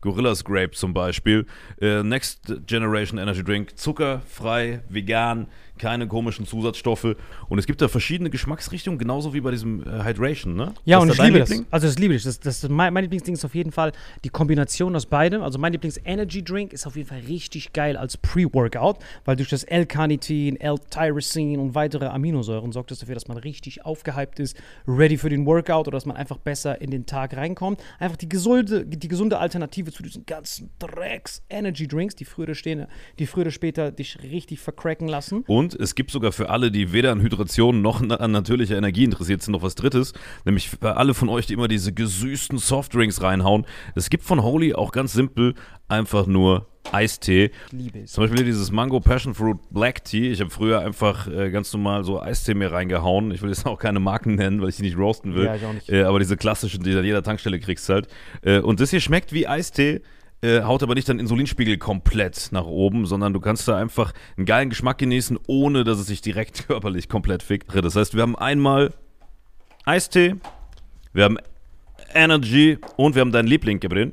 Gorillas Grape zum Beispiel. Äh, Next Generation Energy Drink, zuckerfrei, vegan, keine komischen Zusatzstoffe. Und es gibt da verschiedene Geschmacksrichtungen, genauso wie bei diesem äh, Hydration, ne? Ja, und ich liebe Liebling? das. Also das liebe ich. Das, das, mein, mein Lieblingsding ist auf jeden Fall die Kombination aus beidem. Also mein Lieblings-Energy-Drink ist auf jeden Fall richtig geil als Pre-Workout, weil durch das L-Carnitin, L-Tyrosin und weitere Aminosäuren sorgt das dafür, dass man richtig aufgehypt ist, ready für den Workout oder dass man einfach besser in den Tag reinkommt. Einfach die gesunde, die gesunde Alternative zu diesen ganzen Drecks-Energy-Drinks, die früher, stehen, die früher oder später dich richtig vercracken lassen. Und und es gibt sogar für alle, die weder an Hydration noch an natürlicher Energie interessiert sind, noch was Drittes. Nämlich für alle von euch, die immer diese gesüßten Softdrinks reinhauen. Es gibt von Holy auch ganz simpel einfach nur Eistee. Liebe es. Zum Beispiel dieses Mango Passion Fruit Black Tea. Ich habe früher einfach äh, ganz normal so Eistee mir reingehauen. Ich will jetzt auch keine Marken nennen, weil ich die nicht roasten will. Ja, ich auch nicht. Äh, aber diese klassischen, die du an jeder Tankstelle kriegst halt. Äh, und das hier schmeckt wie Eistee äh, haut aber nicht deinen Insulinspiegel komplett nach oben, sondern du kannst da einfach einen geilen Geschmack genießen, ohne dass es sich direkt körperlich komplett fickt. Das heißt, wir haben einmal Eistee, wir haben Energy und wir haben deinen Liebling, Gabriel.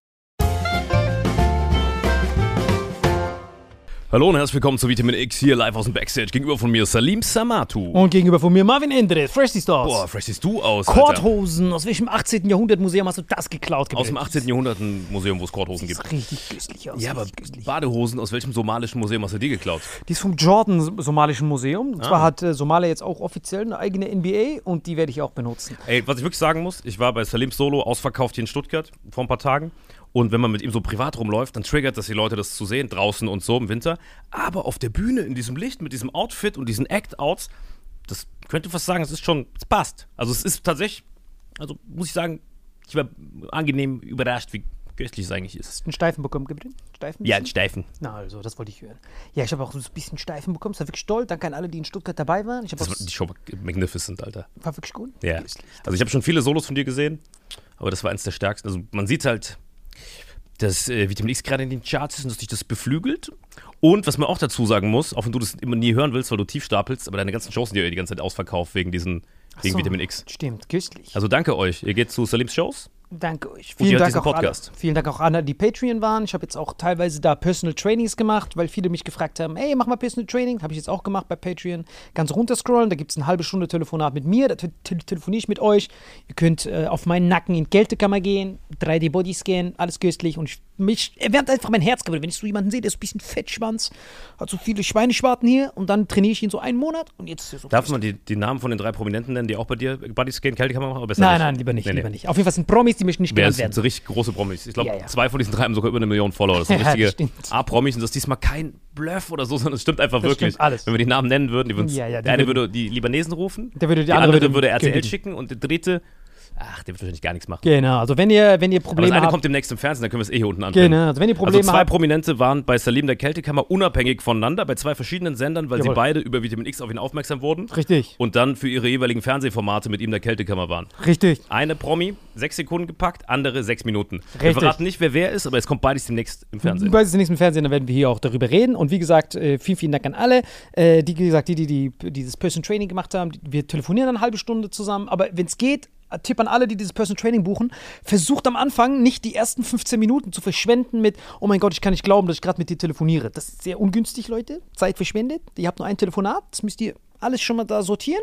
Hallo und herzlich willkommen zu Vitamin X hier live aus dem Backstage. Gegenüber von mir Salim Samatu. Und gegenüber von mir Marvin Endres, Freshly Stars. Boah, fresh siehst du aus. Korthosen. Aus welchem 18. Jahrhundert Museum hast du das geklaut? Aus dem 18. Jahrhundert Museum, wo es Korthosen gibt. Das richtig köstlich aus. Ja, aber köstlich. Badehosen, aus welchem somalischen Museum hast du die geklaut? Die ist vom Jordan Somalischen Museum. Und Ah. zwar hat äh, Somalia jetzt auch offiziell eine eigene NBA und die werde ich auch benutzen. Ey, was ich wirklich sagen muss, ich war bei Salim Solo ausverkauft hier in Stuttgart vor ein paar Tagen Und wenn man mit ihm so privat rumläuft, dann triggert das die Leute, das zu sehen, draußen und so im Winter. Aber auf der Bühne, in diesem Licht, mit diesem Outfit und diesen Act-Outs, das könnte fast sagen, es ist schon, es passt. Also es ist tatsächlich, also muss ich sagen, ich war angenehm überrascht, wie köstlich es eigentlich ist. Einen Steifen bekommen, Gabriel? Steifen? Ja, ein Steifen. Na, also, das wollte ich hören. Ja, ich habe auch so ein bisschen Steifen bekommen. Es war wirklich toll. Danke an alle, die in Stuttgart dabei waren. Ich Das war, die Show war magnificent, Alter. war wirklich gut. Ja. Also ich habe schon viele Solos von dir gesehen, aber das war eins der stärksten. Also man sieht halt, dass äh, Vitamin X gerade in den Charts ist und dass dich das beflügelt. Und was man auch dazu sagen muss, auch wenn du das immer nie hören willst, weil du tief stapelst, aber deine ganzen Shows sind ja die ganze Zeit ausverkauft wegen diesen, wegen so, Vitamin X. Stimmt, köstlich. Also danke euch. Ihr geht zu Salims Shows. Danke euch. Vielen Dank, auch Podcast. Vielen Dank auch an alle, die Patreon waren. Ich habe jetzt auch teilweise da Personal Trainings gemacht, weil viele mich gefragt haben, ey, mach mal Personal Training. Habe ich jetzt auch gemacht bei Patreon. Ganz runterscrollen, da gibt es eine halbe Stunde Telefonat mit mir, da te telefoniere ich mit euch. Ihr könnt äh, auf meinen Nacken in die Kältekammer gehen, 3D-Bodyscan, alles köstlich. Und ich, mich erwärmt einfach mein Herz, wenn ich so jemanden sehe, der ist ein bisschen Fettschwanz, hat so viele Schweineschwarten hier und dann trainiere ich ihn so einen Monat und jetzt ist er so Darf man die, die Namen von den drei Prominenten nennen, die auch bei dir Bodyscan Kältekammer machen? Oder besser Nein, nicht? nein, lieber nicht, Nee, nee. lieber nicht. Auf jeden Fall sind Promis, die möchten nicht genannt ist werden. so richtig große Promis? Ich glaube, Ja, ja. zwei von diesen drei haben sogar über eine Million Follower. Das sind Ja, richtige. A-Promis und das ist diesmal kein Bluff oder so, sondern es stimmt einfach Das wirklich. stimmt alles. Wenn wir die Namen nennen würden, die würden Ja, ja, der eine würde die Libanesen rufen, Der würde die die andere andere würde würde RTL schicken und der dritte, ach, der wird wahrscheinlich gar nichts machen. Genau, also wenn ihr, wenn ihr Aber das Probleme eine habt. kommt demnächst im Fernsehen, dann können wir es eh hier unten anbringen. Genau, also wenn ihr Probleme Also zwei habt. Prominente waren bei Salim der Kältekammer unabhängig voneinander, bei zwei verschiedenen Sendern, weil Jawohl. sie beide über Vitamin X auf ihn aufmerksam wurden Richtig, und dann für ihre jeweiligen Fernsehformate mit ihm der Kältekammer waren. richtig. Eine Promi, sechs Sekunden gepackt, andere sechs Minuten. Wir Richtig. verraten nicht, wer wer ist, aber es kommt beides demnächst im Fernsehen. Bei dem nächsten Fernsehen, dann werden wir hier auch darüber reden. Und wie gesagt, äh, vielen, vielen Dank an alle, äh, die, wie gesagt, die, die, die dieses Person Training gemacht haben. Wir telefonieren eine halbe Stunde zusammen, aber wenn es geht, Tipp an alle, die dieses Person Training buchen, versucht am Anfang nicht die ersten 15 Minuten zu verschwenden mit, oh mein Gott, ich kann nicht glauben, dass ich gerade mit dir telefoniere. Das ist sehr ungünstig, Leute. Zeit verschwendet. Ihr habt nur ein Telefonat, das müsst ihr alles schon mal da sortieren,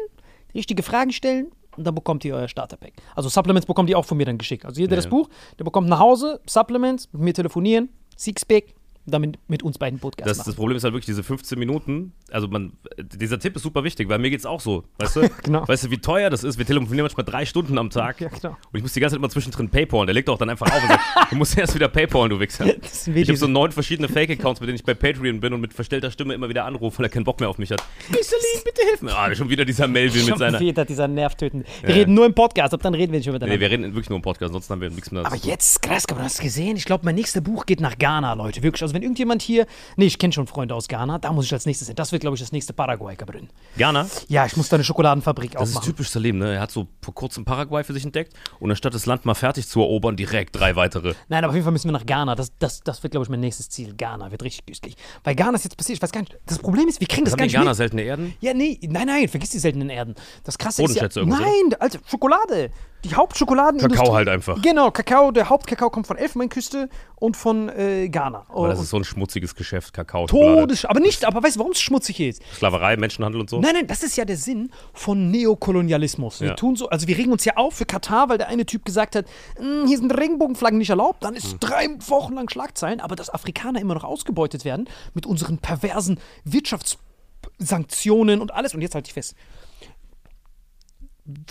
richtige Fragen stellen und dann bekommt ihr euer Starterpack. Also Supplements bekommt ihr auch von mir dann geschickt. Also jeder, der Ja. das Buch, der bekommt nach Hause Supplements, mit mir telefonieren, Sixpack, dann mit, uns beiden Podcast Das, machen. das Problem ist halt wirklich diese 15 Minuten. Also man, dieser Tipp ist super wichtig, weil mir geht's auch so. Weißt du? Genau. Weißt du, wie teuer das ist? Wir telefonieren manchmal drei Stunden am Tag. Ja, genau. Und ich muss die ganze Zeit immer zwischendrin Paypal. Der legt auch dann einfach auf und sagt, du musst erst wieder Paypal, du Wichser. Ich habe so neun verschiedene Fake-Accounts, mit denen ich bei Patreon bin und mit verstellter Stimme immer wieder anrufe, weil er keinen Bock mehr auf mich hat. Salim, bitte hilf mir. Ah, schon wieder dieser Melvin mit Schon seiner. wieder dieser nervtötende. Wir Ja. reden nur im Podcast, ab dann reden wir nicht über Nee, wir reden wirklich nur im Podcast, ansonsten haben wir nichts mehr. Aber jetzt, krass, du hast gesehen, ich glaube, mein nächstes Buch geht nach Ghana, Leute. Wirklich. Also wenn irgendjemand hier, nee, ich kenne schon Freunde aus Ghana, da muss ich als nächstes hin. Das wird, glaube ich, das nächste Paraguay, Gabriel. Ghana, Ja, ich muss da eine Schokoladenfabrik das ist aufmachen. typisch Salim, ne? Er hat so vor kurzem Paraguay für sich entdeckt und anstatt das Land mal fertig zu erobern, direkt drei weitere. Nein, aber auf jeden Fall müssen wir nach Ghana. Das, das, das wird, glaube ich, mein nächstes Ziel. Ghana wird richtig günstig. Weil Ghana ist jetzt passiert, ich weiß gar nicht. Das Problem ist, wir kriegen das, Haben gar die nicht Ghana mit. seltene Erden? Ja, nee, nein, nein, vergiss die seltenen Erden. Das krasse ist ja, nein, Alter, Schokolade. Die Hauptschokoladenindustrie. Kakao halt einfach. Genau, Kakao, der Hauptkakao kommt von Elfenbeinküste und von äh, Ghana. Aber das Und ist so ein schmutziges Geschäft, Kakao. Todes, aber nicht, aber weißt du, warum es schmutzig ist? Sklaverei, Menschenhandel und so. Nein, nein, das ist ja der Sinn von Neokolonialismus. Wir Ja. tun so, also wir regen uns ja auf für Katar, weil der eine Typ gesagt hat, "Mm, hier sind Regenbogenflaggen nicht erlaubt, dann ist Hm. drei Wochen lang Schlagzeilen, aber dass Afrikaner immer noch ausgebeutet werden mit unseren perversen Wirtschaftssanktionen und alles. Und jetzt halte ich fest.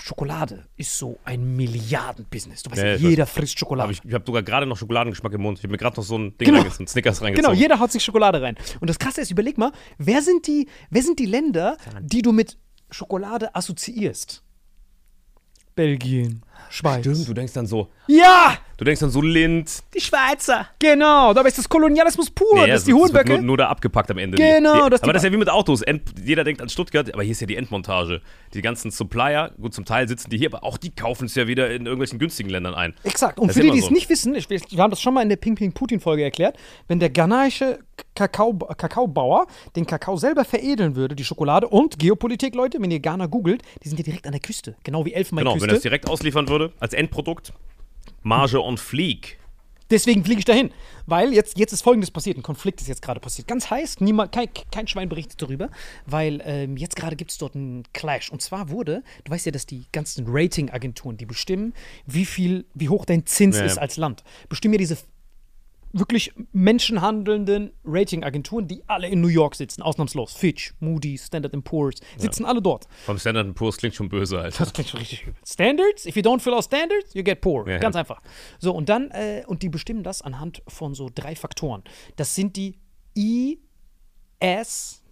Schokolade ist so ein Milliardenbusiness. Du weißt, Ja, jeder frisst Schokolade. Ich, ich habe sogar gerade noch Schokoladengeschmack im Mund. Ich habe mir gerade noch so ein Ding Genau. reingezogen, Snickers Genau, reingezogen. jeder haut sich Schokolade rein. Und das Krasse ist, überleg mal, wer sind die, wer sind die Länder, die du mit Schokolade assoziierst? Belgien, Schweiz. Stimmt, du denkst dann so, Ja, du denkst dann so Lind, die Schweizer. genau. Dabei ist das Kolonialismus pur. Ja, das ist die es Hohenböcke. Nur, nur da abgepackt am Ende. Genau, Die, das aber das ist ja wie mit Autos. End, jeder denkt an Stuttgart, aber hier ist ja die Endmontage. Die ganzen Supplier, gut, zum Teil sitzen die hier, aber auch die kaufen es ja wieder in irgendwelchen günstigen Ländern ein. Exakt. Und Das für die, die es so. nicht wissen, ich, wir haben das schon mal in der Ping Ping Putin Folge erklärt, wenn der ghanaische Kakao, Kakaobauer den Kakao selber veredeln würde, die Schokolade und Geopolitik, Leute, wenn ihr Ghana googelt, die sind ja direkt an der Küste, genau wie Genau, Elfenbeinküste. wenn er es direkt ausliefern würde, als Endprodukt, Marge on Fleek. Deswegen fliege ich dahin. Weil jetzt, jetzt ist Folgendes passiert. Ein Konflikt ist jetzt gerade passiert. Ganz heiß. Niemand, kein, kein Schwein berichtet darüber. Weil ähm, jetzt gerade gibt es dort einen Clash. Und zwar wurde, du weißt ja, dass die ganzen Ratingagenturen, die bestimmen, wie viel, wie hoch dein Zins ja. ist als Land, bestimmen ja diese wirklich menschenhandelnden Ratingagenturen, die alle in New York sitzen, ausnahmslos. Fitch, Moody, Standard Poor's, sitzen alle dort. Vom Standard Poor's klingt schon böse, Alter. Das klingt schon richtig übel. Standards, if you don't fill out standards, you get poor. Ja, Ganz ja. einfach. So, und dann, äh, und die bestimmen das anhand von so drei Faktoren. Das sind die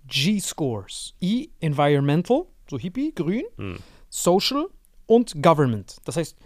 ESG-Scores. E, Environmental, so Hippie, grün, Hm. Social und Government. Das heißt,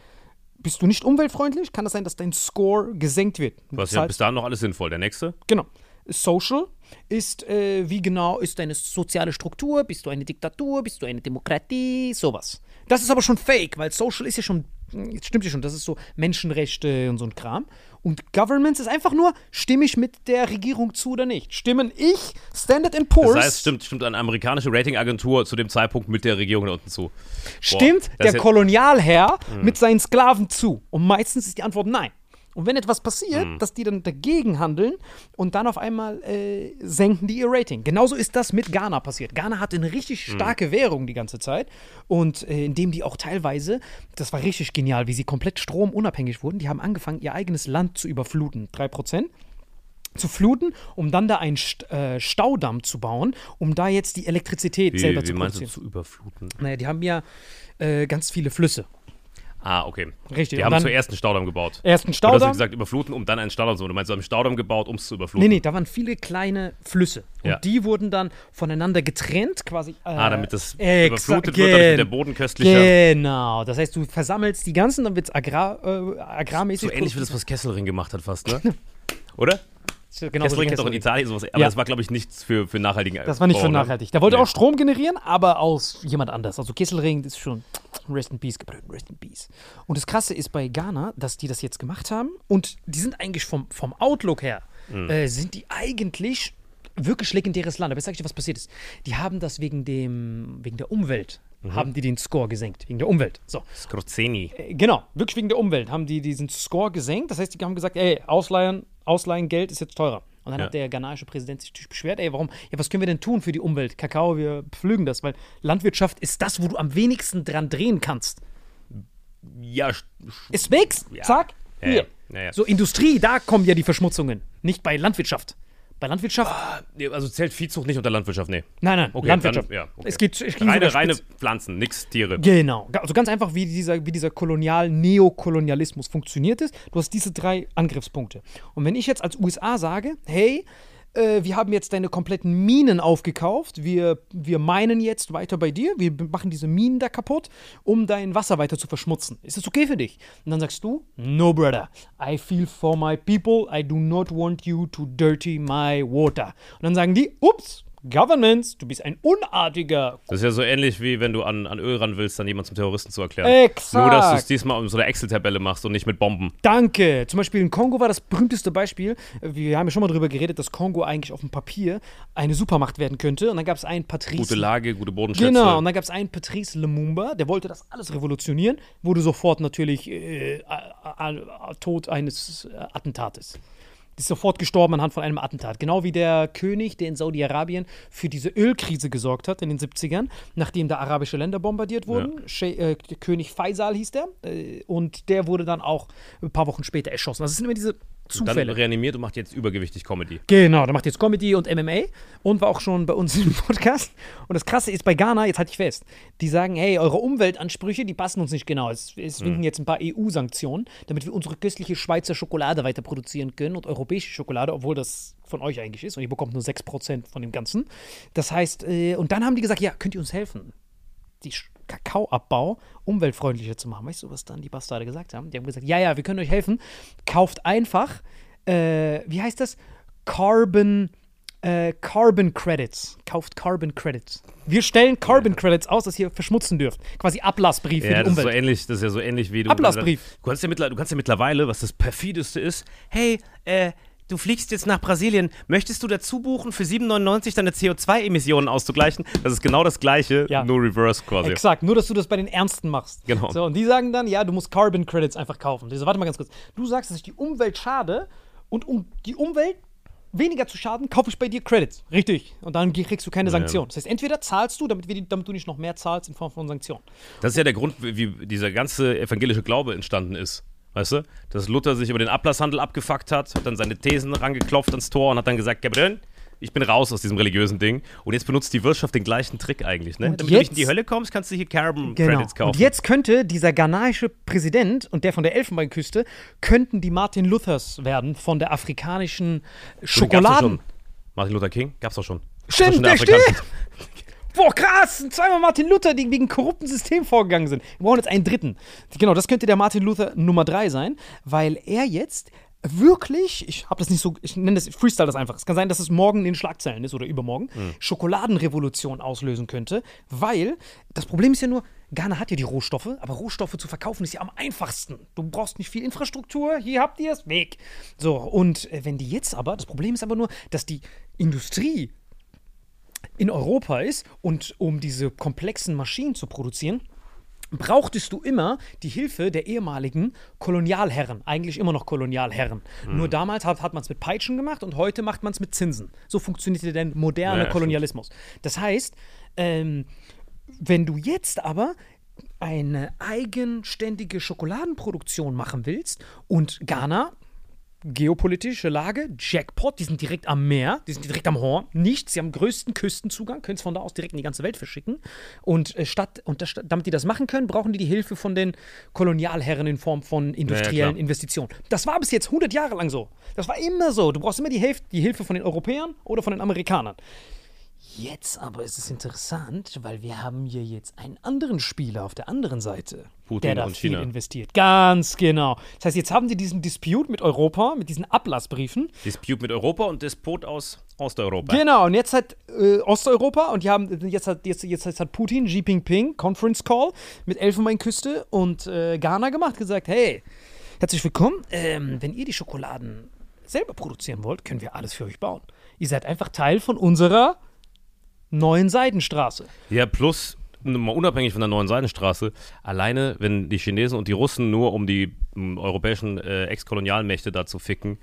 bist du nicht umweltfreundlich, kann das sein, dass dein Score gesenkt wird. Du Was ja bis dahin noch alles sinnvoll. Der nächste? Genau. Social ist, äh, wie genau ist deine soziale Struktur? Bist du eine Diktatur? Bist du eine Demokratie? Sowas. Das ist aber schon fake, weil Social ist ja schon, jetzt stimmt ja schon, das ist so Menschenrechte und so ein Kram. Und Governments ist einfach nur, stimme ich mit der Regierung zu oder nicht? Stimmen ich, Standard Poor's, Das heißt, stimmt, stimmt eine amerikanische Ratingagentur zu dem Zeitpunkt mit der Regierung da unten zu. stimmt das der Kolonialherr mit seinen Sklaven zu? Und meistens ist die Antwort nein. Und wenn etwas passiert, Mhm. dass die dann dagegen handeln und dann auf einmal äh, senken die ihr Rating. Genauso ist das mit Ghana passiert. Ghana hatte eine richtig Mhm. starke Währung die ganze Zeit und äh, indem die auch teilweise, das war richtig genial, wie sie komplett stromunabhängig wurden, die haben angefangen, ihr eigenes Land zu überfluten. 3% zu fluten, um dann da einen St äh, Staudamm zu bauen, um da jetzt die Elektrizität Wie, selber wie zu meinst du produzieren. zu überfluten? Naja, die haben ja äh, ganz viele Flüsse. Ah, okay. Richtig, Die haben zuerst einen Staudamm gebaut. Erst einen Du hast Staudamm. gesagt, überfluten, um dann einen Staudamm zu bauen. Du meinst, sie haben einen Staudamm gebaut, um es zu überfluten. Nee, nee, da waren viele kleine Flüsse. Und Ja. die wurden dann voneinander getrennt, quasi. Äh, Ah, damit das überflutet wird, damit der Boden köstlicher. Genau. Das heißt, du versammelst die ganzen, dann wird es agrar, äh, agrarmäßig. So ähnlich wie das, was Kesselring gemacht hat fast, ne? Oder? Genau Kesselring hat doch in Italien sowas, aber Ja. das war, glaube ich, nichts für, für nachhaltigen Das war nicht Bau, für ne? nachhaltig. Der wollte Nee. auch Strom generieren, aber aus jemand anders. Also Kesselring ist schon Rest in Peace gebrüllt, Rest in Peace. Und das Krasse ist bei Ghana, dass die das jetzt gemacht haben und die sind eigentlich vom, vom Outlook her, Mhm. äh, sind die eigentlich wirklich legendäres Land. Aber jetzt sag ich dir, was passiert ist. Die haben das wegen dem, wegen der Umwelt, Mhm. haben die den Score gesenkt. Wegen der Umwelt. So. Scorzeni. Äh, Genau, wirklich wegen der Umwelt haben die diesen Score gesenkt. Das heißt, die haben gesagt, ey, Ausleihen, Ausleihen Geld ist jetzt teurer. Und dann Ja. hat der ghanaische Präsident sich natürlich beschwert, ey, warum, ja, was können wir denn tun für die Umwelt? Kakao, wir pflügen das, weil Landwirtschaft ist das, wo du am wenigsten dran drehen kannst. Ja, Es wächst, Ja. zack, hier. ja, ja. So Industrie, da kommen ja die Verschmutzungen, nicht bei Landwirtschaft. Bei Landwirtschaft, nee, also zählt Viehzucht nicht unter Landwirtschaft, nee. nein, nein, Okay, Landwirtschaft. dann- ja, okay. Es geht, es Reine, reine Pflanzen, nix Tiere. Genau. Also ganz einfach, wie dieser, wie dieser Kolonial-Neokolonialismus funktioniert ist. Du hast diese drei Angriffspunkte. Und wenn ich jetzt als USA sage, hey, äh, wir haben jetzt deine kompletten Minen aufgekauft, wir, wir meinen jetzt weiter bei dir, wir machen diese Minen da kaputt, um dein Wasser weiter zu verschmutzen. Ist das okay für dich? Und dann sagst du, no brother, I feel for my people, I do not want you to dirty my water. Und dann sagen die, ups, Governments, du bist ein unartiger Das ist ja so ähnlich wie wenn du an, an Öl ran willst, dann jemanden zum Terroristen zu erklären. Exakt. Nur, dass du es diesmal um so eine Excel-Tabelle machst und nicht mit Bomben. Danke. Zum Beispiel in Kongo war das berühmteste Beispiel. Wir haben ja schon mal darüber geredet, dass Kongo eigentlich auf dem Papier eine Supermacht werden könnte. Und dann gab es einen Patrice. Gute Lage, gute Bodenschätze. Genau, und dann gab es einen Patrice Lumumba, der wollte das alles revolutionieren, wurde sofort natürlich äh, Tod eines äh, Attentates. Ist sofort gestorben anhand von einem Attentat. Genau wie der König, der in Saudi-Arabien für diese Ölkrise gesorgt hat in den 70ern, nachdem da arabische Länder bombardiert wurden. Schei- äh, König Faisal hieß der. Äh, und der wurde dann auch ein paar Wochen später erschossen. Also es sind immer diese dann Zufälle. reanimiert und macht jetzt übergewichtig Comedy. Genau, der macht jetzt Comedy und MMA und war auch schon bei uns im Podcast. Und das Krasse ist bei Ghana, jetzt halte ich fest, die sagen, hey, eure Umweltansprüche, die passen uns nicht genau. Es, es winken jetzt ein paar EU-Sanktionen, damit wir unsere köstliche Schweizer Schokolade weiter produzieren können und europäische Schokolade, obwohl das von euch eigentlich ist und ihr bekommt nur 6% von dem Ganzen. Das heißt, äh, und dann haben die gesagt, ja, könnt ihr uns helfen? die Sch- Kakaoabbau umweltfreundlicher zu machen. Weißt du, was dann die Bastarde gesagt haben? Die haben gesagt, ja, ja, wir können euch helfen. Kauft einfach, äh, wie heißt das? Carbon, äh, Carbon Credits. Kauft Carbon Credits. Wir stellen Carbon Credits aus, dass ihr verschmutzen dürft. Quasi Ablassbrief für Ja, die das ist so Umwelt. ähnlich, das ist ja so ähnlich wie du. Ablassbrief. Du kannst ja, mittler, du kannst ja mittlerweile, was das perfideste ist, hey, äh, du fliegst jetzt nach Brasilien, möchtest du dazu buchen, für 7,99 deine CO2-Emissionen auszugleichen? Das ist genau das gleiche, Ja. nur reverse quasi. Exakt, nur dass du das bei den Ernsten machst. Genau. So, und die sagen dann, ja, du musst Carbon Credits einfach kaufen. Die so, warte mal ganz kurz. Du sagst, dass ich die Umwelt schade und um die Umwelt weniger zu schaden, kaufe ich bei dir Credits. Richtig. Und dann kriegst du keine Sanktionen. Das heißt, entweder zahlst du, damit, wir damit du nicht noch mehr zahlst in Form von Sanktionen. Das ist ja der Grund, wie dieser ganze evangelische Glaube entstanden ist. Weißt du? Dass Luther sich über den Ablasshandel abgefuckt hat, hat dann seine Thesen rangeklopft ans Tor und hat dann gesagt, Gabriel, ich bin raus aus diesem religiösen Ding. Und jetzt benutzt die Wirtschaft den gleichen Trick eigentlich, ne? Und Damit du nicht jetzt- in die Hölle kommst, kannst du hier Carbon Genau. Credits kaufen. Und jetzt könnte dieser ghanaische Präsident und der von der Elfenbeinküste könnten die Martin Luthers werden von der afrikanischen Schokoladen. schon. Martin Luther King? Gab's doch schon. Stimmt, der steht. Boah, krass! Zweimal Martin Luther, die wegen korrupten System vorgegangen sind. Wir brauchen jetzt einen dritten. Genau, das könnte der Martin Luther Nummer drei sein, weil er jetzt wirklich, ich habe das nicht so, ich nenne das, ich freestyle das einfach. Es kann sein, dass es morgen in den Schlagzeilen ist oder übermorgen, Schokoladenrevolution auslösen könnte, weil das Problem ist ja nur, Ghana hat ja die Rohstoffe, aber Rohstoffe zu verkaufen ist ja am einfachsten. Du brauchst nicht viel Infrastruktur, hier habt ihr es, weg. So, und äh, wenn die jetzt aber, das Problem ist aber nur, dass die Industrie in Europa ist und um diese komplexen Maschinen zu produzieren, brauchtest du immer die Hilfe der ehemaligen Kolonialherren, eigentlich immer noch Kolonialherren. Nur damals hat, hat man es mit Peitschen gemacht und heute macht man es mit Zinsen. So funktionierte der moderne ja, Kolonialismus. Das heißt, ähm, wenn du jetzt aber eine eigenständige Schokoladenproduktion machen willst und Ghana geopolitische Lage, Jackpot, die sind direkt am Meer, die sind direkt am Horn, nichts, sie haben größten Küstenzugang, können es von da aus direkt in die ganze Welt verschicken. Und äh, statt, und das, damit die das machen können, brauchen die die Hilfe von den Kolonialherren in Form von industriellen klar. Investitionen. Das war bis jetzt 100 Jahre lang so. Das war immer so. Du brauchst immer die, Hilf die Hilfe von den Europäern oder von den Amerikanern. Jetzt aber ist es interessant, weil wir haben hier jetzt einen anderen Spieler auf der anderen Seite, Putin der da und viel China. investiert. Ganz genau. Das heißt, jetzt haben sie diesen Dispute mit Europa, mit diesen Ablassbriefen. Dispute mit Europa und Despot aus Osteuropa. Genau, und jetzt hat äh, Osteuropa und die haben, jetzt hat, jetzt, jetzt hat Putin, Xi Jinping, Conference Call mit Elfenbeinküste und äh, Ghana gemacht, gesagt, hey, herzlich willkommen, ähm, wenn ihr die Schokoladen selber produzieren wollt, können wir alles für euch bauen. Ihr seid einfach Teil von unserer neuen Seidenstraße. Ja, plus, mal unabhängig von der neuen Seidenstraße, alleine, wenn die Chinesen und die Russen nur um die m, europäischen äh, Ex-Kolonialmächte da zu ficken,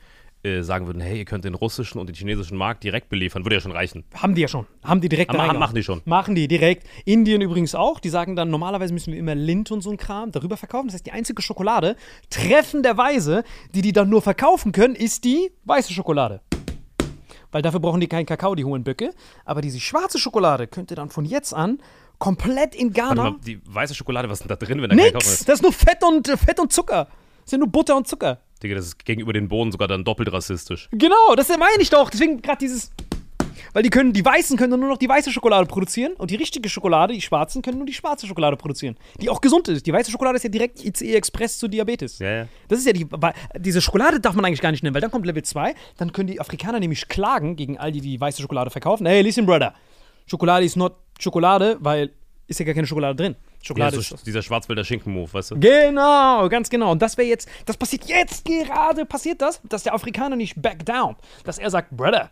äh, sagen würden, hey, ihr könnt den russischen und den chinesischen Markt direkt beliefern, würde ja schon reichen. Haben die ja schon. Haben die direkt reingehauen. machen die schon. Machen die direkt. Indien übrigens auch. Die sagen dann, normalerweise müssen wir immer Lind und so ein Kram darüber verkaufen. Das heißt, die einzige Schokolade, treffenderweise, die die dann nur verkaufen können, ist die weiße Schokolade. Weil dafür brauchen die keinen Kakao, die hohen Böcke. Aber diese schwarze Schokolade könnte dann von jetzt an komplett in Ghana. mal, die weiße Schokolade, was ist denn da drin, wenn da kein Nix! ist? Das ist nur Fett und, äh, Fett und Zucker. Das sind nur Butter und Zucker. Digga, das ist gegenüber den Bohnen sogar dann doppelt rassistisch. Genau, das meine ich doch. Deswegen gerade dieses. Weil die können, die Weißen können nur noch die weiße Schokolade produzieren und die richtige Schokolade, die Schwarzen, können nur die schwarze Schokolade produzieren. Die auch gesund ist. Die weiße Schokolade ist ja direkt ICE Express zu Diabetes. Ja, ja. Das ist ja die. Diese Schokolade darf man eigentlich gar nicht nennen, weil dann kommt Level 2. Dann können die Afrikaner nämlich klagen gegen all die, die weiße Schokolade verkaufen. Hey, listen, brother. Schokolade ist not Schokolade, weil ist ja gar keine Schokolade drin. Ja, Schokolade so, ist. dieser Schwarzwälder Schinken-Move, weißt du? Genau, ganz genau. Und das wäre jetzt, das passiert jetzt gerade, passiert das, dass der Afrikaner nicht back down. Dass er sagt, Brother,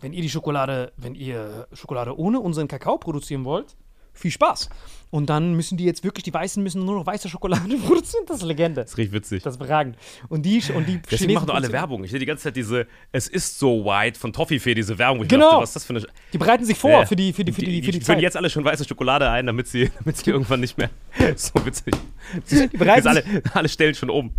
wenn ihr die Schokolade, wenn ihr Schokolade ohne unseren Kakao produzieren wollt, viel Spaß. Und dann müssen die jetzt wirklich, die Weißen müssen nur noch weiße Schokolade produzieren. Das ist Legende. Das riecht witzig. Das ist überragend. Und die, und die Deswegen machen doch alle Werbung. Ich sehe die ganze Zeit diese Es ist so white von Toffifee, diese Werbung. wo Ich Genau. dachte, was ist das für eine. Die bereiten sich vor Ja, für die, für die, für die, für die, führen Zeit. jetzt alle schon weiße Schokolade ein, damit sie, damit sie irgendwann nicht mehr. so witzig. Die bereiten alle, alle stellen schon um.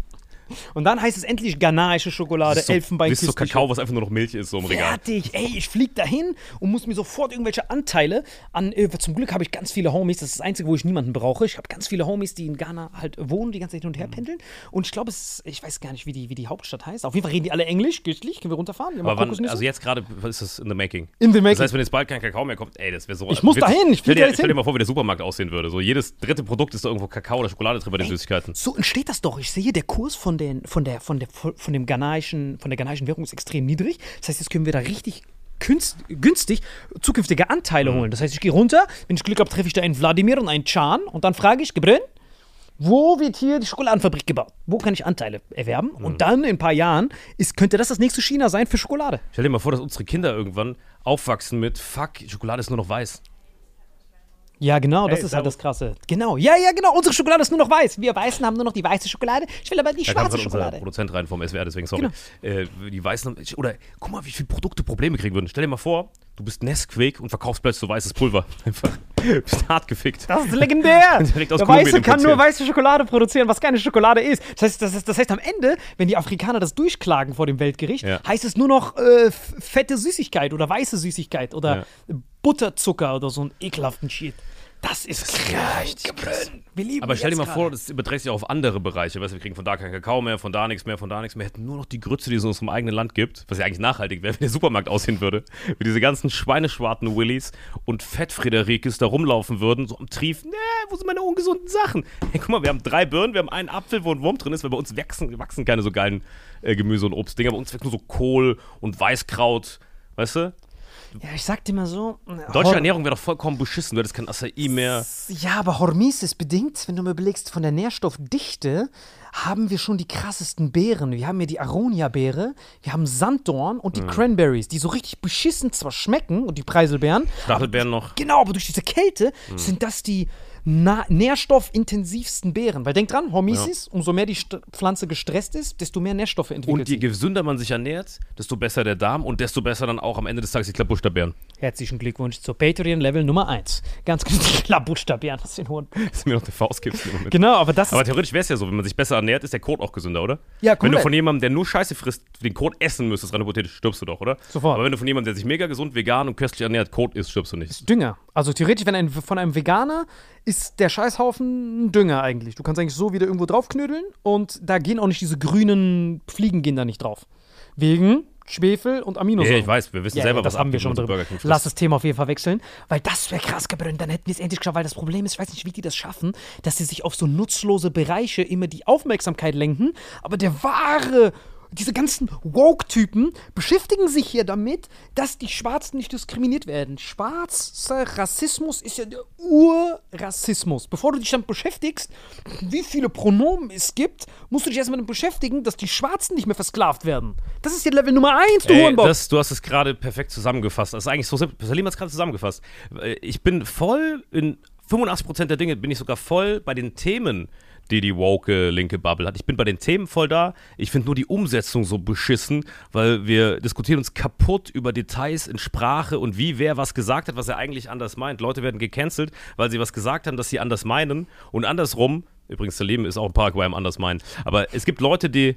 Und dann heißt es endlich ghanaische Schokolade, so, Elfenbeinküste. so Kakao, was einfach nur noch Milch ist, so im Regal. Fertig. Ey, ich flieg dahin und muss mir sofort irgendwelche Anteile an. Äh, zum Glück habe ich ganz viele Homies. Das ist das Einzige, wo ich niemanden brauche. Ich habe ganz viele Homies, die in Ghana halt wohnen, die ganze Zeit hin und her pendeln. Und ich glaube, es ist, ich weiß gar nicht, wie die, wie die Hauptstadt heißt. Auf jeden Fall reden die alle Englisch. Gütlich. Können wir runterfahren? Wir Aber wann, also jetzt gerade was ist das in the making. In the making. Das heißt, wenn jetzt bald kein Kakao mehr kommt, ey, das wäre so. Ich muss dahin, ich da jetzt stell dir mal vor, wie der Supermarkt aussehen würde. So jedes dritte Produkt ist da irgendwo Kakao oder Schokolade drin bei den Süßigkeiten. So entsteht das doch. Ich sehe, der Kurs von, den, von, der, von, der, von, dem ghanaischen, von der ghanaischen Währung ist extrem niedrig. Das heißt, jetzt können wir da richtig günstig zukünftige Mhm. Anteile holen. Das heißt, ich gehe runter, wenn ich Glück habe, treffe ich da einen Wladimir und einen Chan und dann frage ich, Gebrün, wo wird hier die Schokoladenfabrik gebaut? Wo kann ich Anteile erwerben? Mhm. Und dann in ein paar Jahren ist, könnte das das nächste China sein für Schokolade. Stell dir mal vor, dass unsere Kinder irgendwann aufwachsen mit Fuck, Schokolade ist nur noch weiß. Ja, genau, das Hey, ist halt das Krasse. Genau, ja, ja, genau. Unsere Schokolade ist nur noch weiß. Wir Weißen haben nur noch die weiße Schokolade. Ich will aber die Da schwarze unser Schokolade. Produzent rein vom SWR, deswegen sorry. Genau. Äh, die Weißen haben, oder guck mal, wie viele Produkte Probleme kriegen würden. Stell dir mal vor, du bist Nesquik und verkaufst plötzlich so weißes Pulver. Einfach. Bist hart gefickt. Das ist legendär. Direkt aus Der Weiße kann nur weiße Schokolade produzieren, was keine Schokolade ist. Das heißt, das, heißt, das heißt am Ende, wenn die Afrikaner das durchklagen vor dem Weltgericht, Ja. heißt es nur noch äh, fette Süßigkeit oder weiße Süßigkeit oder Ja. Butterzucker oder so einen ekelhaften Shit. Das ist krass. Wir lieben Aber stell dir mal vor, gerade. das überträgt sich auch auf andere Bereiche. Weißt wir kriegen von da keinen Kakao mehr, von da nichts mehr, von da nichts mehr. Wir hätten nur noch die Grütze, die es in unserem eigenen Land gibt, was ja eigentlich nachhaltig wäre, wie der Supermarkt aussehen würde. Wie diese ganzen schweineschwarten Willis und Fett-Friederikes da rumlaufen würden, so am Trief. Nee, wo sind meine ungesunden Sachen? Hey, guck mal, wir haben drei Birnen, wir haben einen Apfel, wo ein Wurm drin ist, weil bei uns wachsen, wachsen keine so geilen äh, Gemüse- und Obstdinger. Bei uns wächst nur so Kohl und Weißkraut. Weißt du? Ja, ich sag dir mal so. Deutsche Hor- Ernährung wäre doch vollkommen beschissen. Du hättest kein Acai mehr. Ja, aber Hormis ist bedingt, wenn du mir überlegst, von der Nährstoffdichte haben wir schon die krassesten Beeren. Wir haben hier die Aronia-Beere, wir haben Sanddorn und Mhm. die Cranberries, die so richtig beschissen zwar schmecken und die Preiselbeeren. Stachelbeeren noch. Genau, aber durch diese Kälte Mhm. sind das die nährstoffintensivsten Beeren. Weil denk dran, Hormesis, umso mehr die St Pflanze gestresst ist, desto mehr Nährstoffe entwickelt Und je sie. gesünder man sich ernährt, desto besser der Darm und desto besser dann auch am Ende des Tages die Klappusterbeeren. Herzlichen Glückwunsch zur Patreon-Level Nummer 1. Ganz genau, die Klappusterbeeren, das sind Hohen. Dass du mir noch eine Faust Moment. Genau, aber das Aber ist. theoretisch wäre es ja so, wenn man sich besser ernährt, ist der Kot auch gesünder, oder? Ja, Wenn du von jemandem, der nur Scheiße frisst, den Kot essen müsstest, rein hypothetisch, stirbst du doch, oder? Sofort. Aber wenn du von jemandem, der sich mega gesund, vegan und köstlich ernährt, Kot isst, stirbst du nicht. Dünger. Also theoretisch, wenn ein, von einem Veganer ist der Scheißhaufen ein Dünger eigentlich. Du kannst eigentlich so wieder irgendwo draufknödeln und da gehen auch nicht diese grünen Fliegen gehen da nicht drauf. Wegen Schwefel und Aminosäuren. Ja, ich weiß, wir wissen Ja, selber, ja, das was haben wir schon drin. Burger King frisst. Lass das Thema auf jeden Fall wechseln, weil das wäre krass gebrannt. Dann hätten wir es endlich geschafft, weil das Problem ist, ich weiß nicht, wie die das schaffen, dass sie sich auf so nutzlose Bereiche immer die Aufmerksamkeit lenken, aber der wahre diese ganzen Woke-Typen beschäftigen sich hier damit, dass die Schwarzen nicht diskriminiert werden. Schwarzer Rassismus ist ja der Urrassismus. Bevor du dich damit beschäftigst, wie viele Pronomen es gibt, musst du dich erstmal damit beschäftigen, dass die Schwarzen nicht mehr versklavt werden. Das ist ja Level Nummer 1, du Ey, das, du hast es gerade perfekt zusammengefasst. Das ist eigentlich so simpel. Salim hat es gerade zusammengefasst. Äh, Ich bin voll in 85% der Dinge bin ich sogar voll bei den Themen, die die woke linke Bubble hat. Ich bin bei den Themen voll da. Ich finde nur die Umsetzung so beschissen, weil wir diskutieren uns kaputt über Details in Sprache und wie wer was gesagt hat, was er eigentlich anders meint. Leute werden gecancelt, weil sie was gesagt haben, das sie anders meinen und andersrum. Übrigens, Salim ist auch in Paraguay am anders meinen. Aber es gibt Leute, die,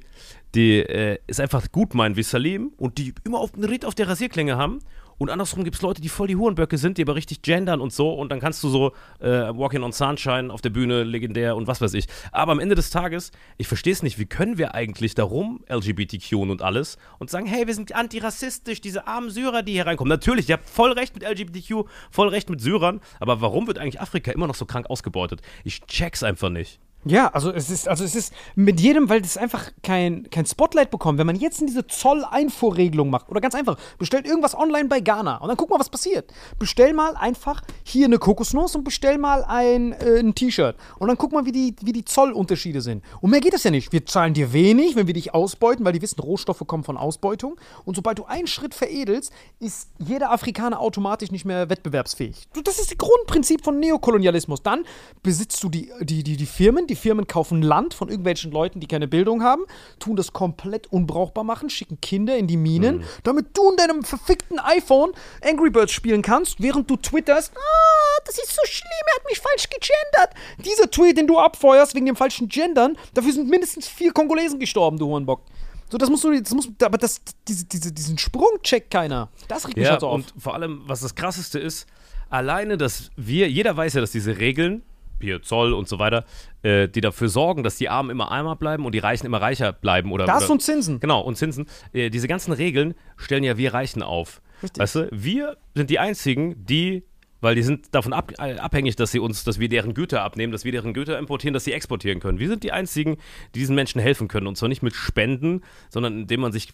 die äh, es einfach gut meinen wie Salim und die immer auf, einen Ried auf der Rasierklinge haben. Und andersrum gibt es Leute, die voll die Hurenböcke sind, die aber richtig gendern und so. Und dann kannst du so äh, Walking on Sunshine auf der Bühne, legendär und was weiß ich. Aber am Ende des Tages, ich verstehe es nicht, wie können wir eigentlich darum, LGBTQ und alles, und sagen, hey, wir sind antirassistisch, diese armen Syrer, die hier reinkommen. Natürlich, ihr habt voll recht mit LGBTQ, voll recht mit Syrern. Aber warum wird eigentlich Afrika immer noch so krank ausgebeutet? Ich check's einfach nicht. Ja, also es ist, also es ist mit jedem, weil das einfach kein, kein Spotlight bekommt. Wenn man jetzt in diese Zolleinfuhrregelung macht, oder ganz einfach, bestellt irgendwas online bei Ghana und dann guck mal, was passiert. Bestell mal einfach hier eine Kokosnuss und bestell mal ein, äh, ein T-Shirt. Und dann guck mal, wie die, wie die Zollunterschiede sind. Und mehr geht es ja nicht. Wir zahlen dir wenig, wenn wir dich ausbeuten, weil die wissen, Rohstoffe kommen von Ausbeutung. Und sobald du einen Schritt veredelst, ist jeder Afrikaner automatisch nicht mehr wettbewerbsfähig. Das ist das Grundprinzip von Neokolonialismus. Dann besitzt du die, die, die, die Firmen, die Firmen kaufen Land von irgendwelchen Leuten, die keine Bildung haben, tun das komplett unbrauchbar machen, schicken Kinder in die Minen, damit du in deinem verfickten iPhone Angry Birds spielen kannst, während du twitterst, ah, das ist so schlimm, er hat mich falsch gegendert. Dieser Tweet, den du abfeuerst wegen dem falschen Gendern, dafür sind mindestens vier Kongolesen gestorben, du Hurenbock. So, das musst du, das muss, aber das, diese, diese, diesen Sprung checkt keiner. Das regt mich Ja, halt so auf. und vor allem, was das Krasseste ist, alleine, dass wir, jeder weiß ja, dass diese Regeln, hier Zoll und so weiter, äh, die dafür sorgen, dass die Armen immer armer bleiben und die Reichen immer reicher bleiben. Oder, Das oder, und Zinsen. Genau, und Zinsen. Äh, diese ganzen Regeln stellen ja wir Reichen auf. Richtig. Weißt du, wir sind die Einzigen, die, weil die sind davon ab, äh, abhängig, dass sie uns, dass wir deren Güter abnehmen, dass wir deren Güter importieren, dass sie exportieren können. Wir sind die Einzigen, die diesen Menschen helfen können. Und zwar nicht mit Spenden, sondern indem man sich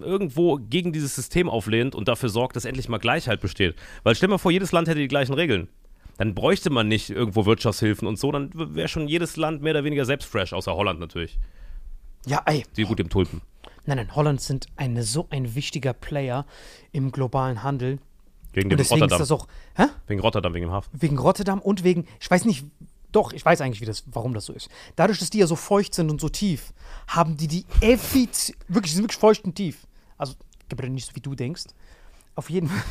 irgendwo gegen dieses System auflehnt und dafür sorgt, dass endlich mal Gleichheit besteht. Weil stell dir mal vor, jedes Land hätte die gleichen Regeln. Dann bräuchte man nicht irgendwo Wirtschaftshilfen und so, dann wäre schon jedes Land mehr oder weniger selbst fresh, außer Holland natürlich. Ja, ey. Die gut im Tulpen. Nein, nein, Holland sind eine, so ein wichtiger Player im globalen Handel. Wegen dem deswegen Rotterdam. ist das auch? Wegen Rotterdam, wegen dem Hafen. Wegen Rotterdam und wegen, ich weiß nicht, doch, ich weiß eigentlich, wie das, warum das so ist. Dadurch, dass die ja so feucht sind und so tief, haben die die effiz wirklich, die sind wirklich feucht und tief. Also, Gabriel, nicht so wie du denkst. Auf jeden Fall.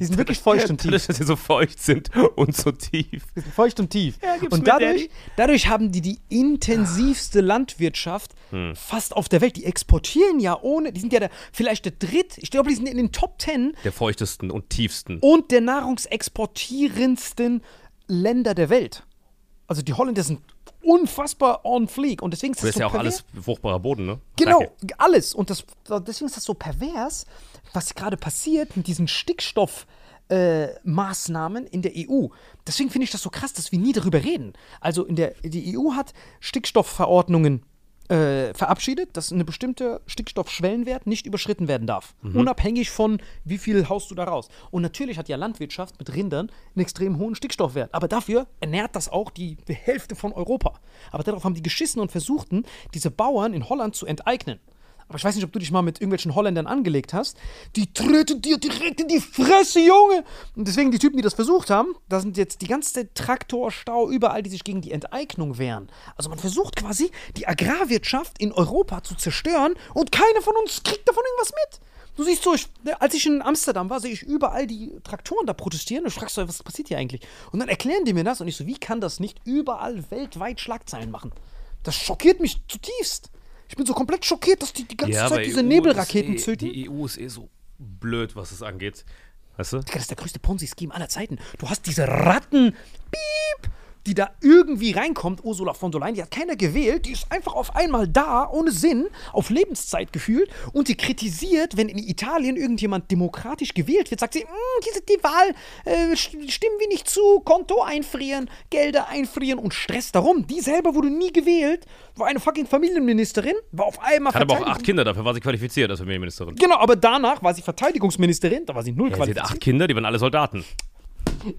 Die sind wirklich feucht und tief. Dadurch, dass sie so feucht sind und so tief. Die sind feucht und tief. Ja, und dadurch, dadurch haben die die intensivste Landwirtschaft Hm. fast auf der Welt. Die exportieren ja ohne, die sind ja der, vielleicht der dritt, ich glaube, die sind in den Top Ten Der feuchtesten und tiefsten. und der nahrungsexportierendsten Länder der Welt. Also die Holländer sind unfassbar on fleek und deswegen ist Das das ist so ja auch pervers. alles fruchtbarer Boden, ne? Genau, Danke. alles. Und das, deswegen ist das so pervers, was gerade passiert mit diesen Stickstoffmaßnahmen äh, Maßnahmen in der EU. Deswegen finde ich das so krass, dass wir nie darüber reden. Also in der, die EU hat Stickstoffverordnungen äh, verabschiedet, dass eine bestimmte Stickstoffschwellenwert nicht überschritten werden darf. Unabhängig von, wie viel haust du da raus. Und natürlich hat ja Landwirtschaft mit Rindern einen extrem hohen Stickstoffwert. Aber dafür ernährt das auch die Hälfte von Europa. Aber darauf haben die geschissen und versuchten, diese Bauern in Holland zu enteignen. Aber ich weiß nicht, ob du dich mal mit irgendwelchen Holländern angelegt hast. Die treten dir direkt in die Fresse, Junge! Und deswegen die Typen, die das versucht haben, da sind jetzt die ganze Traktorstau überall, die sich gegen die Enteignung wehren. Also man versucht quasi, die Agrarwirtschaft in Europa zu zerstören und keiner von uns kriegt davon irgendwas mit. Du siehst so, ich, ne, als ich in Amsterdam war, sehe ich überall die Traktoren da protestieren und ich fragst so, was passiert hier eigentlich? Und dann erklären die mir das und ich so, wie kann das nicht überall weltweit Schlagzeilen machen? Das schockiert mich zutiefst. Ich bin so komplett schockiert, dass die die ganze Zeit diese EU Nebelraketen eh, zünden. Die EU ist eh so blöd, was es angeht. Weißt du? Digga, das ist der größte Ponzi-Scheme aller Zeiten. Du hast diese Ratten, piep, die da irgendwie reinkommt. Ursula von der Leyen, die hat keiner gewählt. Die ist einfach auf einmal da, ohne Sinn, auf Lebenszeit gefühlt. Und die kritisiert, wenn in Italien irgendjemand demokratisch gewählt wird, sagt sie, "Mm, diese, die Wahl äh, st- stimmen wir nicht zu, Konto einfrieren, Gelder einfrieren und Stress darum. Die selber wurde nie gewählt, war eine fucking Familienministerin, war auf einmal Hat aber auch acht Kinder, dafür war sie qualifiziert als Premierministerin. Genau, aber danach war sie Verteidigungsministerin, da war sie null Ja, sie hat qualifiziert. acht Kinder, die waren alle Soldaten.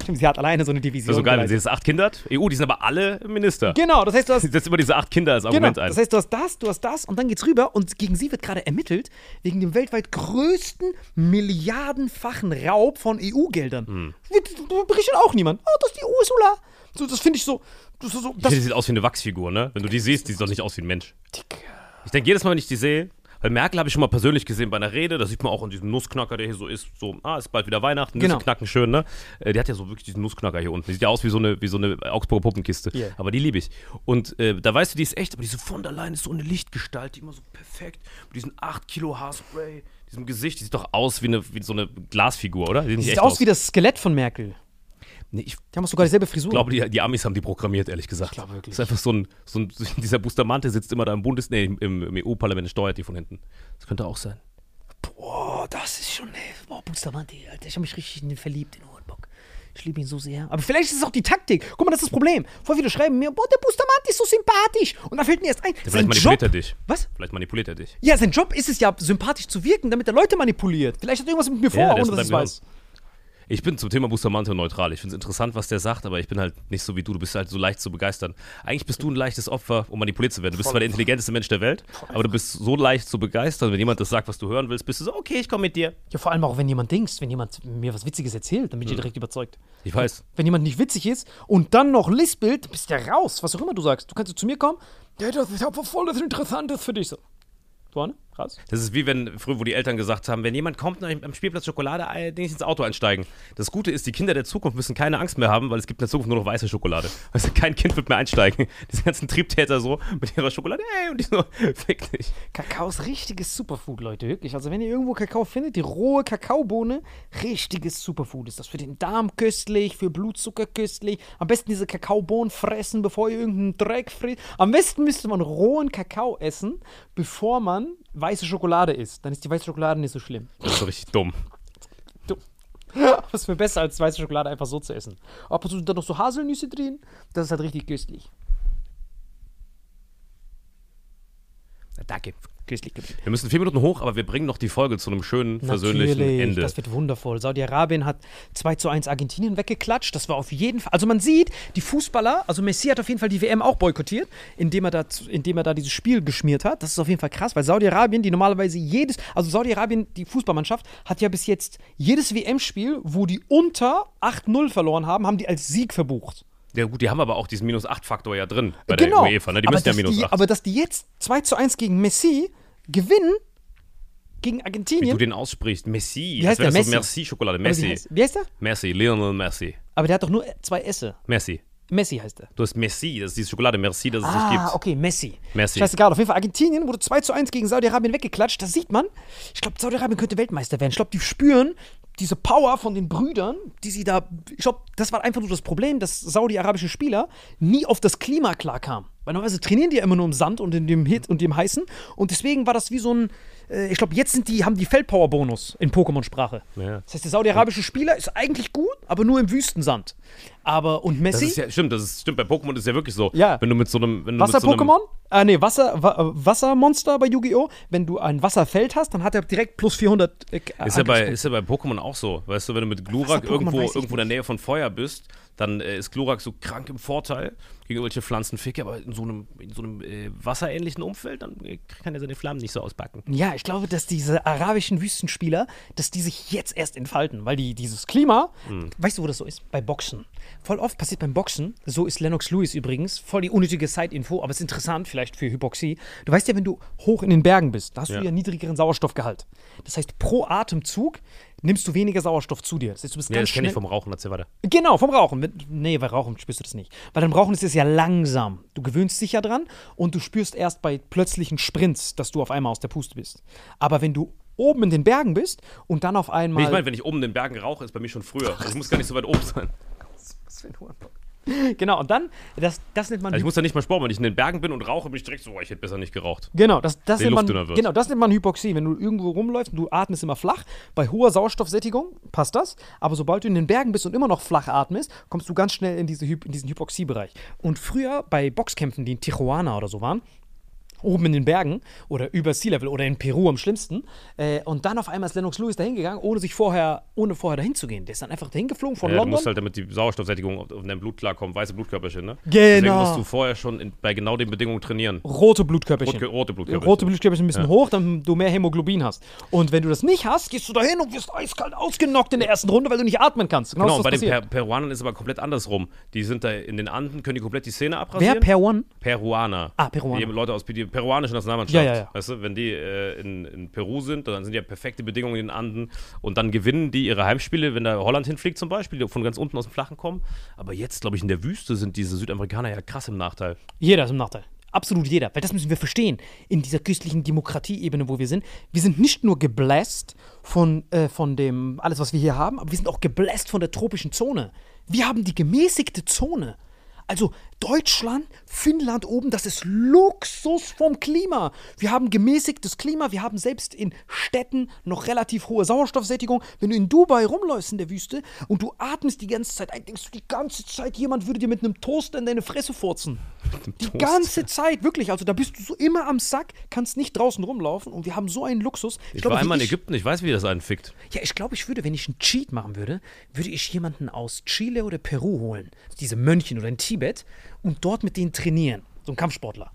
Stimmt, sie hat alleine so eine Division. Das ist so geil, wenn sie jetzt acht Kinder hat. EU, die sind aber alle Minister. Genau, das heißt, du hast Sie setzt immer diese acht Kinder als Genau, Argument ein. das heißt, du hast das, du hast das und dann geht's rüber und gegen sie wird gerade ermittelt wegen dem weltweit größten milliardenfachen Raub von EU-Geldern. Hm. Berichtet auch niemand. Oh, das ist die Ursula. So, das finde ich so. Das, ist so das, die sieht aus wie eine Wachsfigur, ne? Wenn du die siehst, die sieht doch nicht aus wie ein Mensch. Ich denke jedes Mal, wenn ich die sehe, weil Merkel habe ich schon mal persönlich gesehen bei einer Rede, da sieht man auch an diesem Nussknacker, der hier so ist, so, ah, ist bald wieder Weihnachten, Nüsse Genau. knacken schön, ne? Äh, Die hat ja so wirklich diesen Nussknacker hier unten. Die sieht ja aus wie so eine, wie so eine Augsburger Puppenkiste. Yeah. Aber die liebe ich. Und äh, da weißt du, die ist echt, aber diese von der Leyen ist so eine Lichtgestalt, die immer so perfekt, mit diesen 8 Kilo Haarspray, diesem Gesicht, die sieht doch aus wie, eine, wie so eine Glasfigur, oder? Die nicht sieht echt aus wie das Skelett von Merkel. Nee, ich Die haben sogar dieselbe Frisur. glaube, die, die Amis haben die programmiert, ehrlich gesagt. Ich glaube wirklich. Das ist einfach so ein, so ein dieser Bustamante sitzt immer da im Bundes, nee, im, im EU-Parlament, steuert die von hinten. Das könnte auch sein. Boah, das ist schon. ey, Boah, Bustamante, Alter. Ich habe mich richtig in den verliebt, in Hornbock. Ich liebe ihn so sehr. Aber vielleicht ist es auch die Taktik. Guck mal, das ist das Problem. Voll viele schreiben mir, boah, der Bustamante ist so sympathisch. Und dann fällt mir erst ein, Vielleicht sein manipuliert Job. er dich. Was? Vielleicht manipuliert er dich. Ja, sein Job ist es ja, sympathisch zu wirken, damit er Leute manipuliert. Vielleicht hat er irgendwas mit mir vor, Ja, ohne dass ich weiß. Ich bin zum Thema Bustamante neutral. Ich finde es interessant, was der sagt, aber ich bin halt nicht so wie du. Du bist halt so leicht zu begeistern. Eigentlich bist du ein leichtes Opfer, um manipuliert zu werden. Du bist zwar der intelligenteste Mensch der Welt, aber du bist so leicht zu begeistern. Wenn jemand das sagt, was du hören willst, bist du so, okay, ich komme mit dir. Ja, vor allem auch, wenn jemand denkst, wenn jemand mir was Witziges erzählt, dann bin ich direkt überzeugt. Ich weiß. Wenn jemand nicht witzig ist und dann noch lispelt, dann bist du raus. Was auch immer du sagst. Du kannst zu mir kommen, ja, das, ich habe voll das Interessantes für dich. So. Du, Raus. Das ist wie wenn früher, wo die Eltern gesagt haben, wenn jemand kommt und am Spielplatz Schokolade, äh, nicht ins Auto einsteigen. Das Gute ist, die Kinder der Zukunft müssen keine Angst mehr haben, weil es gibt in der Zukunft nur noch weiße Schokolade. Also kein Kind wird mehr einsteigen. Diese ganzen Triebtäter so mit ihrer Schokolade, ey, und die so, fick dich. Kakao ist richtiges Superfood, Leute, wirklich. Also wenn ihr irgendwo Kakao findet, die rohe Kakaobohne, richtiges Superfood ist das. Für den Darm köstlich, für Blutzucker köstlich. Am besten diese Kakaobohnen fressen, bevor ihr irgendeinen Dreck frisst. Am besten müsste man rohen Kakao essen, bevor man weiße Schokolade isst. Dann ist die weiße Schokolade nicht so schlimm. Das ist so richtig dumm. Was für besser als weiße Schokolade einfach so zu essen. Ab und zu sind da noch so Haselnüsse drin. Das ist halt richtig köstlich. Danke. Köstlich geblieben. Wir müssen vier Minuten hoch, aber wir bringen noch die Folge zu einem schönen, versöhnlichen Natürlich, Ende. Das wird wundervoll. Saudi-Arabien hat 2 zu 1 Argentinien weggeklatscht. Das war auf jeden Fall. Also man sieht, die Fußballer, also Messi hat auf jeden Fall die WM auch boykottiert, indem er da, indem er da dieses Spiel geschmiert hat. Das ist auf jeden Fall krass, weil Saudi-Arabien, die normalerweise jedes, also Saudi-Arabien, die Fußballmannschaft, hat ja bis jetzt jedes WM-Spiel, wo die unter 8-0 verloren haben, haben die als Sieg verbucht. Ja gut, die haben aber auch diesen Minus-8-Faktor ja drin bei genau. der UEFA, ne? Die aber müssen ja die, Minus-8. aber dass die jetzt 2 zu 1 gegen Messi gewinnen, gegen Wie du Argentinien. den aussprichst. Messi. Wie heißt der? wäre so Messi? Merci-Schokolade. Messi. heißt, wie heißt der? Messi. Lionel Messi. Aber der hat doch nur zwei Esse. Messi. Messi heißt er. Du hast Messi. Das ist diese Schokolade Merci, dass es Ah, nicht gibt. okay, Messi. Messi. Scheißegal, auf jeden Fall Argentinien wurde 2 zu 1 gegen Saudi-Arabien weggeklatscht. Das sieht man. Ich glaube, Saudi-Arabien könnte Weltmeister werden. Ich glaube, die spüren diese Power von den Brüdern, die sie da. Ich glaube, das war einfach nur das Problem, dass saudi-arabische Spieler nie auf das Klima klarkamen. Weil normalerweise trainieren die ja immer nur im Sand und in dem Hit und dem Heißen. Und deswegen war das wie so ein. äh, Ich glaube, jetzt sind die, haben die Feldpower-Bonus in Pokémon-Sprache. Ja. Das heißt, der saudi-arabische Spieler ist eigentlich gut, aber nur im Wüstensand. Aber und Das Messi. ist ja, stimmt, das ist, stimmt, bei Pokémon ist ja wirklich so. Ja. Wenn du mit so einem. Mit so Wasser-Pokémon? Ah, nee, Wasser, Wa Wassermonster bei Yu-Gi-Oh! Wenn du ein Wasserfeld hast, dann hat er direkt plus 400 äh, Ist ja, bei, ist ja bei Pokémon auch so. Weißt du, wenn du mit Glurak Wasser-Pokémon irgendwo, irgendwo in der. Nähe von Feuer bist, dann äh, ist Glurak so krank im Vorteil gegen irgendwelche Pflanzenficke, aber in so einem, in so einem äh, wasserähnlichen Umfeld, dann äh, kann er seine Flammen nicht so auspacken. Ja, ich glaube, dass diese arabischen Wüstenspieler, dass die sich jetzt erst entfalten, weil die dieses Klima, Hm. weißt du, wo das so ist? Bei Boxen. Voll oft passiert beim Boxen, so ist Lennox Lewis übrigens, voll die unnötige Side-Info, aber es ist interessant vielleicht für Hypoxie. Du weißt ja, wenn du hoch in den Bergen bist, da hast Ja. du ja niedrigeren Sauerstoffgehalt. Das heißt, pro Atemzug nimmst du weniger Sauerstoff zu dir. Das heißt, du bist Ja, ganz das kenne ich vom Rauchen, erzähl weiter. Genau, vom Rauchen. Nee, bei Rauchen spürst du das nicht. Weil beim Rauchen ist es ja langsam. Du gewöhnst dich ja dran und du spürst erst bei plötzlichen Sprints, dass du auf einmal aus der Puste bist. Aber wenn du oben in den Bergen bist und dann auf einmal. Nee, ich meine, wenn ich oben in den Bergen rauche, ist bei mir schon früher. Das muss gar nicht so weit oben sein. Ein Hurenbock. Genau, und dann, das, das nennt man. Also ich muss da nicht mal sporten. Wenn ich in den Bergen bin und rauche, bin ich direkt so, oh, ich hätte besser nicht geraucht. Genau, das, das, nennt man, wird. genau, das nennt man Hypoxie. Wenn du irgendwo rumläufst und du atmest immer flach, bei hoher Sauerstoffsättigung passt das. Aber sobald du in den Bergen bist und immer noch flach atmest, kommst du ganz schnell in, diese, in diesen Hypoxiebereich. Und früher bei Boxkämpfen, die in Tijuana oder so waren, oben in den Bergen oder über Sea Level oder in Peru am schlimmsten. Äh, und dann auf einmal ist Lennox Lewis dahin gegangen, ohne sich vorher, ohne vorher dahin zu gehen. Der ist dann einfach dahin geflogen von Ja, du London. musst halt, damit die Sauerstoffsättigung auf, auf dein Blut klarkommt, weiße Blutkörperchen, ne? Deswegen Genau. musst du vorher schon in, bei genau den Bedingungen trainieren. Rote Blutkörperchen. Rot, rote Blutkörperchen. Rote Blutkörperchen müssen hoch, damit du mehr Hämoglobin hast. Und wenn du das nicht hast, gehst du dahin und wirst eiskalt ausgenockt in der ersten Runde, weil du nicht atmen kannst. Genau, Genau, bei den per Peruanern ist es aber komplett andersrum. Die sind da in den Anden, können die komplett die Szene Wer? abrasieren. Per One? Peruaner. Ah, Peruaner. Die Leute aus die peruanische Nationalmannschaft. Ja, ja, ja. Weißt du, wenn die äh, in, in Peru sind, dann sind ja perfekte Bedingungen in den Anden und dann gewinnen die ihre Heimspiele, wenn da Holland hinfliegt zum Beispiel, die von ganz unten aus dem Flachen kommen. Aber jetzt, glaube ich, in der Wüste sind diese Südamerikaner ja krass im Nachteil. Jeder ist im Nachteil. Absolut jeder. Weil das müssen wir verstehen. In dieser christlichen Demokratieebene, wo wir sind. Wir sind nicht nur gebläst von, äh, von dem, alles, was wir hier haben, aber wir sind auch gebläst von der tropischen Zone. Wir haben die gemäßigte Zone. Also Deutschland, Finnland oben, das ist Luxus vom Klima. Wir haben gemäßigtes Klima, wir haben selbst in Städten noch relativ hohe Sauerstoffsättigung. Wenn du in Dubai rumläufst in der Wüste und du atmest die ganze Zeit ein, denkst du die ganze Zeit, jemand würde dir mit einem Toaster in deine Fresse furzen. Die ganze Zeit, wirklich. Also da bist du so immer am Sack, kannst nicht draußen rumlaufen und wir haben so einen Luxus. Ich, glaube, war wie einmal in ich- Ägypten, ich weiß, wie das einen fickt. ja, ich glaube, ich würde, wenn ich einen Cheat machen würde, würde ich jemanden aus Chile oder Peru holen, diese Mönchen oder in Tibet, und dort mit denen trainieren, so ein Kampfsportler.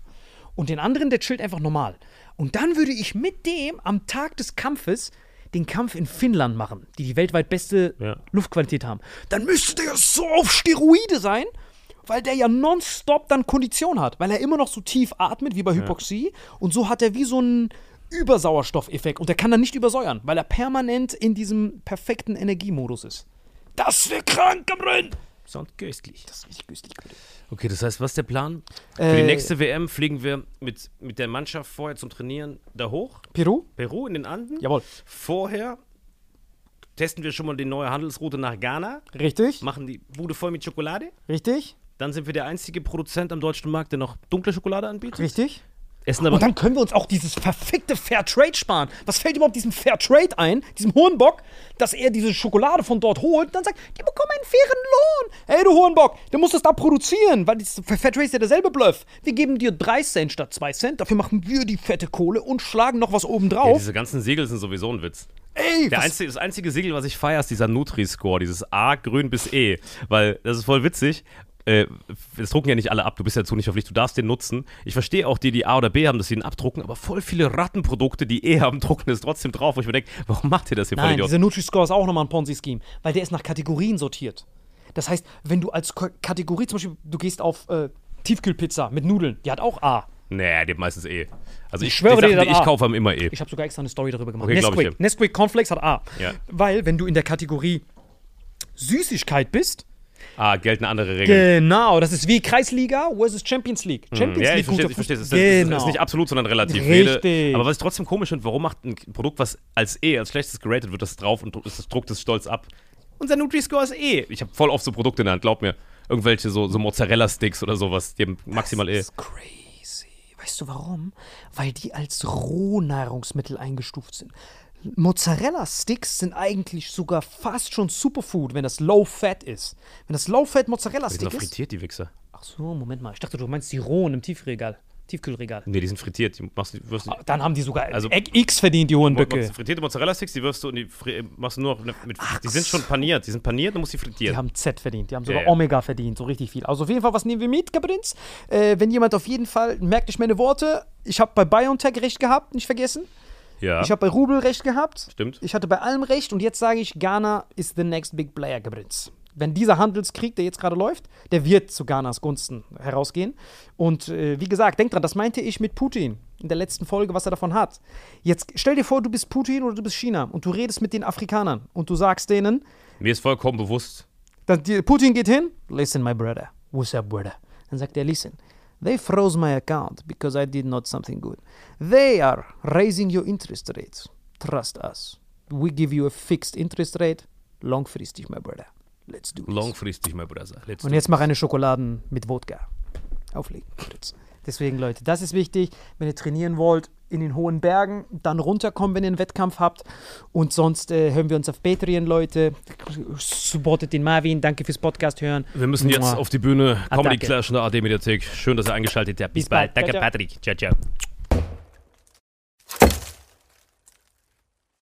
Und den anderen, der chillt einfach normal. Und dann würde ich mit dem am Tag des Kampfes den Kampf in Finnland machen, die die weltweit beste Ja. Luftqualität haben. Dann müsste der so auf Steroide sein, weil der ja nonstop dann Kondition hat, weil er immer noch so tief atmet wie bei Hypoxie und so hat er wie so einen Übersauerstoffeffekt und der kann dann nicht übersäuern, weil er permanent in diesem perfekten Energiemodus ist. Das wäre krank, Gabriel! Sound köstlich. Das ist richtig günstig. Gabriel. Okay, das heißt, was ist der Plan? Für Äh, die nächste WM fliegen wir mit, mit der Mannschaft vorher zum Trainieren da hoch. Peru? Peru in den Anden. Jawohl. Vorher testen wir schon mal die neue Handelsroute nach Ghana, Richtig? machen die Bude voll mit Schokolade. Richtig? Dann sind wir der einzige Produzent am deutschen Markt, der noch dunkle Schokolade anbietet. Richtig? Essen aber Und dann können wir uns auch dieses verfickte Fairtrade sparen. Was fällt überhaupt diesem Fairtrade ein, diesem Hohenbock, dass er diese Schokolade von dort holt und dann sagt, die bekommen einen fairen Lohn. Hey, du Hohenbock, du musst das da produzieren, weil das Fairtrade ist ja derselbe Bluff. Wir geben dir 3 Cent statt 2 Cent, dafür machen wir die fette Kohle und schlagen noch was oben ja, drauf. diese ganzen Siegel sind sowieso ein Witz. Ey, Der einzige, das einzige Siegel, was ich feiere, ist dieser Nutri-Score, dieses A, grün bis E. Weil das ist voll witzig. Äh, das drucken ja nicht alle ab, du bist ja dazu nicht verpflichtet, du darfst den nutzen. Ich verstehe auch die, die A oder B haben, dass sie ihn abdrucken, aber voll viele Rattenprodukte, die E haben, drucken es trotzdem drauf, wo ich mir denke, warum macht ihr das hier Nein, dieser Nutri-Score ist auch nochmal ein Ponzi-Scheme, weil der ist nach Kategorien sortiert. Das heißt, wenn du als Ko Kategorie zum Beispiel, du gehst auf äh, Tiefkühlpizza mit Nudeln, die hat auch A. Nee, die haben meistens E. Also ich, schwöre die dir, Sachen, die das ich A. kaufe, haben immer E. Ich habe sogar extra eine Story darüber gemacht. Okay, ich Nesquik. dir. Nesquik Cornflakes hat A. Ja. Weil, wenn du in der Kategorie Süßigkeit bist, Ah, gelten andere Regeln. genau, das ist wie Kreisliga versus Champions League. Champions Mhm. Ja, League ich verstehe, ich verstehe. Es ist, ist- genau. es ist nicht absolut, sondern relativ. Richtig. Jede, aber was ich trotzdem komisch finde, warum macht ein Produkt, was als E, als schlechtes geratet wird, das drauf und es druckt es stolz ab? Unser Nutri-Score ist E. Ich habe voll oft so Produkte in der Hand, glaub mir. Irgendwelche so, so Mozzarella-Sticks oder sowas, die haben maximal E. Das ist crazy. Weißt du warum? Weil die als Rohnahrungsmittel eingestuft sind. Mozzarella-Sticks sind eigentlich sogar fast schon Superfood, wenn das Low-Fat ist. Wenn das Die Low-Fat-Mozzarella-Stick ist. frittiert, die Wichser. Ach so, Moment mal. Ich dachte, du meinst die rohen im Tiefregal. Tiefkühlregal. Nee, die sind frittiert. Die machst, du- wirst, du- Dann haben die sogar Also- X verdient, die Hohenböcke. frittierte Mozzarella-Sticks, die wirfst du und die machst du nur mit, Die sind schon paniert. Die sind paniert, dann musst du die Die frittieren. haben Z verdient, die haben sogar Ja, ja. Omega verdient, so richtig viel. Also auf jeden Fall, was nehmen wir mit, Gabrins? Äh, wenn jemand auf jeden Fall, merkt euch meine Worte, ich habe bei BioNTech recht gehabt, nicht vergessen. Ja, Ich habe bei Rubel recht gehabt. Stimmt. Ich hatte bei allem recht und jetzt sage ich, Ghana ist the next big player, Gabrins. Wenn dieser Handelskrieg, der jetzt gerade läuft, der wird zu Ghanas Gunsten herausgehen. Und äh, wie gesagt, denk dran, das meinte ich mit Putin in der letzten Folge, was er davon hat. Jetzt stell dir vor, du bist Putin oder du bist China und du redest mit den Afrikanern und du sagst denen, mir ist vollkommen bewusst, dann Putin geht hin, listen, my brother, what's up, brother? Dann sagt er, listen, they froze my account because I did not something good. They are raising your interest rates. Trust us. We give you a fixed interest rate, langfristig, my brother. Let's do this. langfristig, mein Bruder. Let's Und jetzt mach eine Schokoladen mit Wodka. Auflegen. Deswegen, Leute, das ist wichtig. Wenn ihr trainieren wollt, in den hohen Bergen, dann runterkommen, wenn ihr einen Wettkampf habt. Und sonst äh, hören wir uns auf Patreon, Leute. Supportet den Marvin. Danke fürs Podcast hören. Wir müssen jetzt Mua. auf die Bühne. Comedy Attacke. Clash in der AD-Mediathek. Schön, dass ihr eingeschaltet habt. Bis bald. Danke, Ciao, ciao. Patrick. Ciao, ciao.